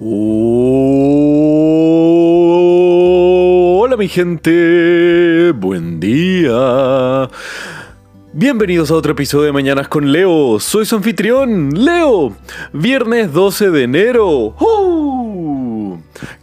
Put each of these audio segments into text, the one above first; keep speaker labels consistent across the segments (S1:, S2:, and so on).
S1: Hola mi gente, buen día. Bienvenidos a otro episodio de Mañanas con Leo. Soy su anfitrión, Leo. Viernes 12 de enero.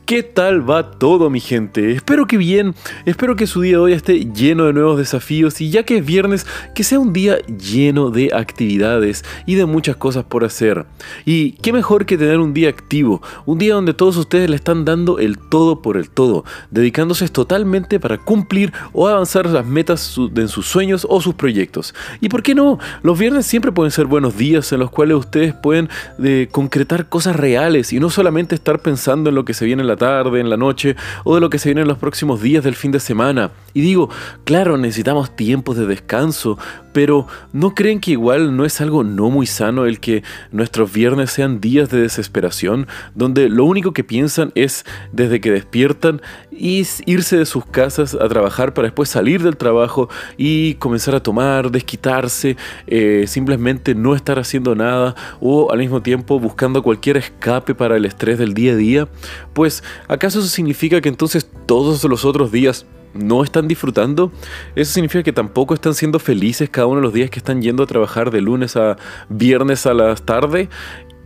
S1: ¿Qué tal va todo mi gente? Espero que bien, espero que su día de hoy esté lleno de nuevos desafíos y ya que es viernes, que sea un día lleno de actividades y de muchas cosas por hacer. Y qué mejor que tener un día activo, un día donde todos ustedes le están dando el todo por el todo, dedicándose totalmente para cumplir o avanzar las metas en sus sueños o sus proyectos. Y por qué no, los viernes siempre pueden ser buenos días en los cuales ustedes pueden de, concretar cosas reales y no solamente estar pensando en lo que se viene en la tarde, en la noche o de lo que se viene en los próximos días del fin de semana. Y digo, claro, necesitamos tiempos de descanso, pero ¿no creen que igual no es algo no muy sano el que nuestros viernes sean días de desesperación, donde lo único que piensan es desde que despiertan irse de sus casas a trabajar para después salir del trabajo y comenzar a tomar, desquitarse, eh, simplemente no estar haciendo nada o al mismo tiempo buscando cualquier escape para el estrés del día a día? Pues ¿acaso eso significa que entonces todos los otros días no están disfrutando? Eso significa que tampoco están siendo felices cada uno de los días que están yendo a trabajar de lunes a viernes a las tarde.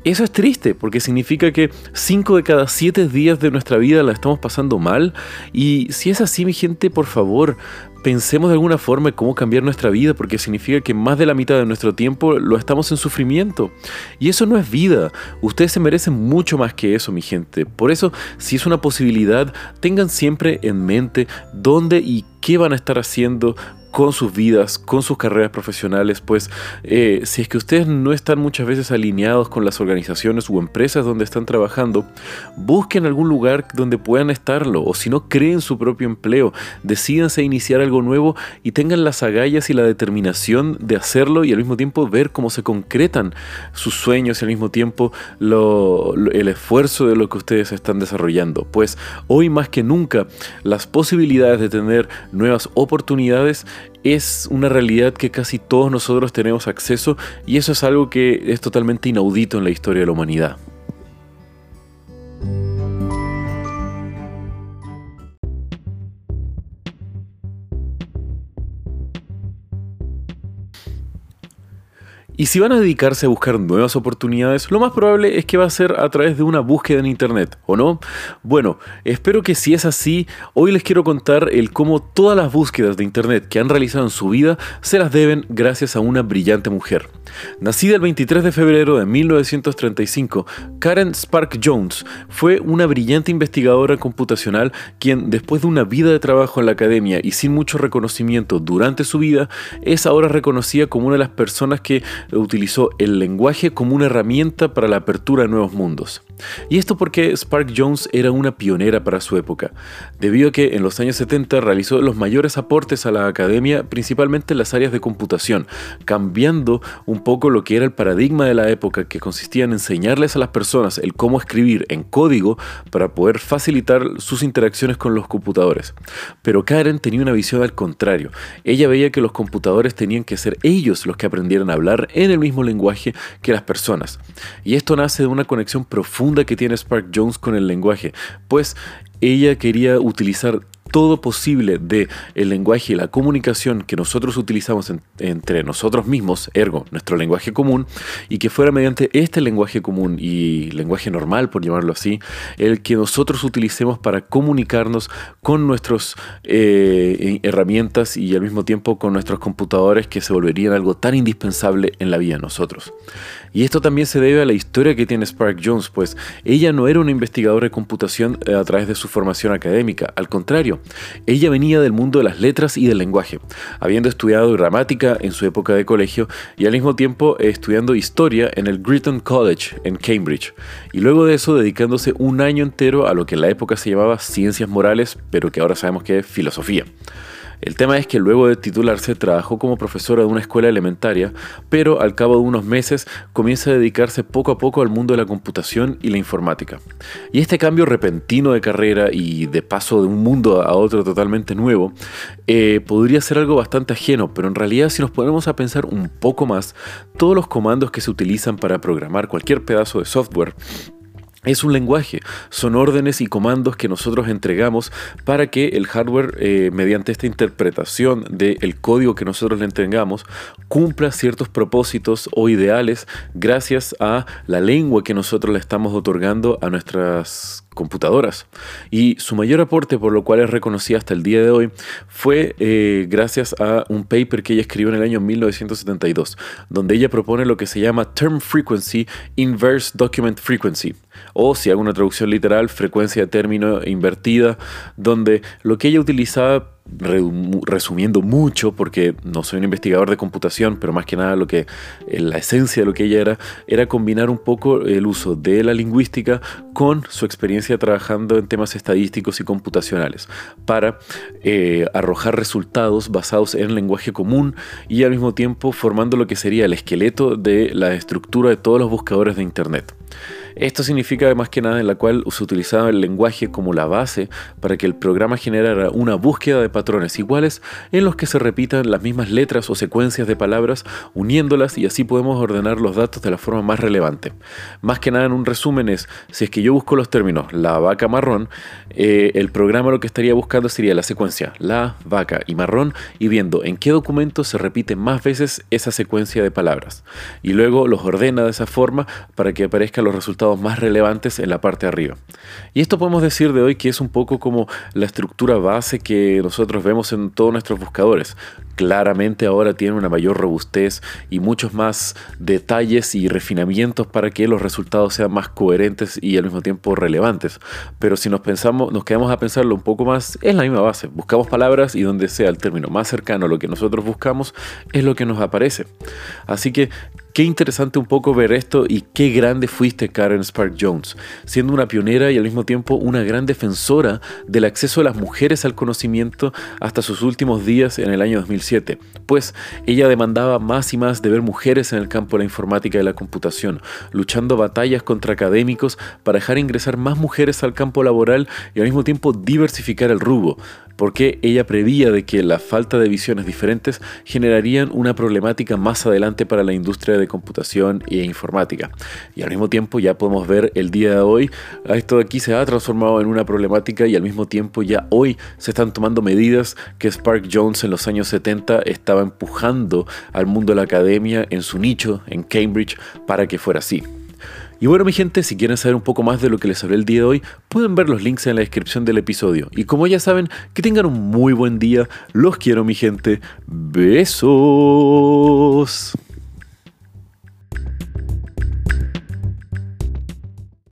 S1: Eso es triste porque significa que 5 de cada 7 días de nuestra vida la estamos pasando mal. Y si es así, mi gente, por favor, pensemos de alguna forma en cómo cambiar nuestra vida, porque significa que más de la mitad de nuestro tiempo lo estamos en sufrimiento. Y eso no es vida. Ustedes se merecen mucho más que eso, mi gente. Por eso, si es una posibilidad, tengan siempre en mente dónde y qué van a estar haciendo con sus vidas, con sus carreras profesionales, pues eh, si es que ustedes no están muchas veces alineados con las organizaciones o empresas donde están trabajando, busquen algún lugar donde puedan estarlo, o si no creen su propio empleo, decídanse a iniciar algo nuevo y tengan las agallas y la determinación de hacerlo y al mismo tiempo ver cómo se concretan sus sueños y al mismo tiempo el esfuerzo de lo que ustedes están desarrollando. Pues hoy más que nunca las posibilidades de tener nuevas oportunidades es una realidad que casi todos nosotros tenemos acceso y eso es algo que es totalmente inaudito en la historia de la humanidad. Y si van a dedicarse a buscar nuevas oportunidades, lo más probable es que va a ser a través de una búsqueda en Internet, ¿o no? Bueno, espero que si es así, hoy les quiero contar el cómo todas las búsquedas de Internet que han realizado en su vida se las deben gracias a una brillante mujer. Nacida el 23 de febrero de 1935, Karen Spark Jones fue una brillante investigadora computacional quien, después de una vida de trabajo en la academia y sin mucho reconocimiento durante su vida, es ahora reconocida como una de las personas que utilizó el lenguaje como una herramienta para la apertura de nuevos mundos. Y esto porque Spark Jones era una pionera para su época, debido a que en los años 70 realizó los mayores aportes a la academia, principalmente en las áreas de computación, cambiando un poco lo que era el paradigma de la época, que consistía en enseñarles a las personas el cómo escribir en código para poder facilitar sus interacciones con los computadores. Pero Karen tenía una visión al contrario. Ella veía que los computadores tenían que ser ellos los que aprendieran a hablar en el mismo lenguaje que las personas. Y esto nace de una conexión profunda que tiene Spark Jones con el lenguaje, pues ella quería utilizar todo posible de el lenguaje y la comunicación que nosotros utilizamos entre nosotros mismos, ergo, nuestro lenguaje común, y que fuera mediante este lenguaje común y lenguaje normal, por llamarlo así, el que nosotros utilicemos para comunicarnos con nuestras eh, herramientas y al mismo tiempo con nuestros computadores que se volverían algo tan indispensable en la vida de nosotros. Y esto también se debe a la historia que tiene Spark Jones, pues ella no era una investigadora de computación eh, a través de su formación académica, al contrario, ella venía del mundo de las letras y del lenguaje, habiendo estudiado gramática en su época de colegio y al mismo tiempo estudiando historia en el Gritton College en Cambridge, y luego de eso dedicándose un año entero a lo que en la época se llamaba ciencias morales, pero que ahora sabemos que es filosofía. El tema es que luego de titularse trabajó como profesora de una escuela elementaria, pero al cabo de unos meses comienza a dedicarse poco a poco al mundo de la computación y la informática. Y este cambio repentino de carrera y de paso de un mundo a otro totalmente nuevo, eh, podría ser algo bastante ajeno, pero en realidad si nos ponemos a pensar un poco más, todos los comandos que se utilizan para programar cualquier pedazo de software es un lenguaje, son órdenes y comandos que nosotros entregamos para que el hardware, eh, mediante esta interpretación del código que nosotros le entregamos, cumpla ciertos propósitos o ideales gracias a la lengua que nosotros le estamos otorgando a nuestras computadoras. Y su mayor aporte, por lo cual es reconocida hasta el día de hoy, fue eh, gracias a un paper que ella escribió en el año 1972, donde ella propone lo que se llama Term Frequency Inverse Document Frequency, o si hago una traducción literal, frecuencia de término invertida, donde lo que ella utilizaba resumiendo mucho, porque no soy un investigador de computación, pero más que nada lo que eh, la esencia de lo que ella era, era combinar un poco el uso de la lingüística con su experiencia trabajando en temas estadísticos y computacionales, para eh, arrojar resultados basados en lenguaje común y al mismo tiempo formando lo que sería el esqueleto de la estructura de todos los buscadores de Internet. Esto significa más que nada en la cual se utilizaba el lenguaje como la base para que el programa generara una búsqueda de patrones iguales en los que se repitan las mismas letras o secuencias de palabras uniéndolas y así podemos ordenar los datos de la forma más relevante. Más que nada en un resumen es, si es que yo busco los términos la vaca marrón, eh, el programa lo que estaría buscando sería la secuencia la, vaca y marrón y viendo en qué documento se repite más veces esa secuencia de palabras. Y luego los ordena de esa forma para que aparezcan los más relevantes en la parte de arriba. Y esto podemos decir de hoy que es un poco como la estructura base que nosotros vemos en todos nuestros buscadores. Claramente ahora tiene una mayor robustez y muchos más detalles y refinamientos para que los resultados sean más coherentes y al mismo tiempo relevantes. Pero si nos pensamos, nos quedamos a pensarlo un poco más, es la misma base. Buscamos palabras y donde sea el término más cercano a lo que nosotros buscamos es lo que nos aparece. Así que Qué interesante un poco ver esto y qué grande fuiste Karen Spark Jones, siendo una pionera y al mismo tiempo una gran defensora del acceso de las mujeres al conocimiento hasta sus últimos días en el año 2007, pues ella demandaba más y más de ver mujeres en el campo de la informática y la computación, luchando batallas contra académicos para dejar ingresar más mujeres al campo laboral y al mismo tiempo diversificar el rubro, porque ella prevía de que la falta de visiones diferentes generarían una problemática más adelante para la industria de computación e informática. Y al mismo tiempo ya podemos ver el día de hoy, esto de aquí se ha transformado en una problemática y al mismo tiempo ya hoy se están tomando medidas que Spark Jones en los años 70 estaba empujando al mundo de la academia en su nicho, en Cambridge, para que fuera así. Y bueno mi gente, si quieren saber un poco más de lo que les hablé el día de hoy, pueden ver los links en la descripción del episodio. Y como ya saben, que tengan un muy buen día. Los quiero mi gente. Besos.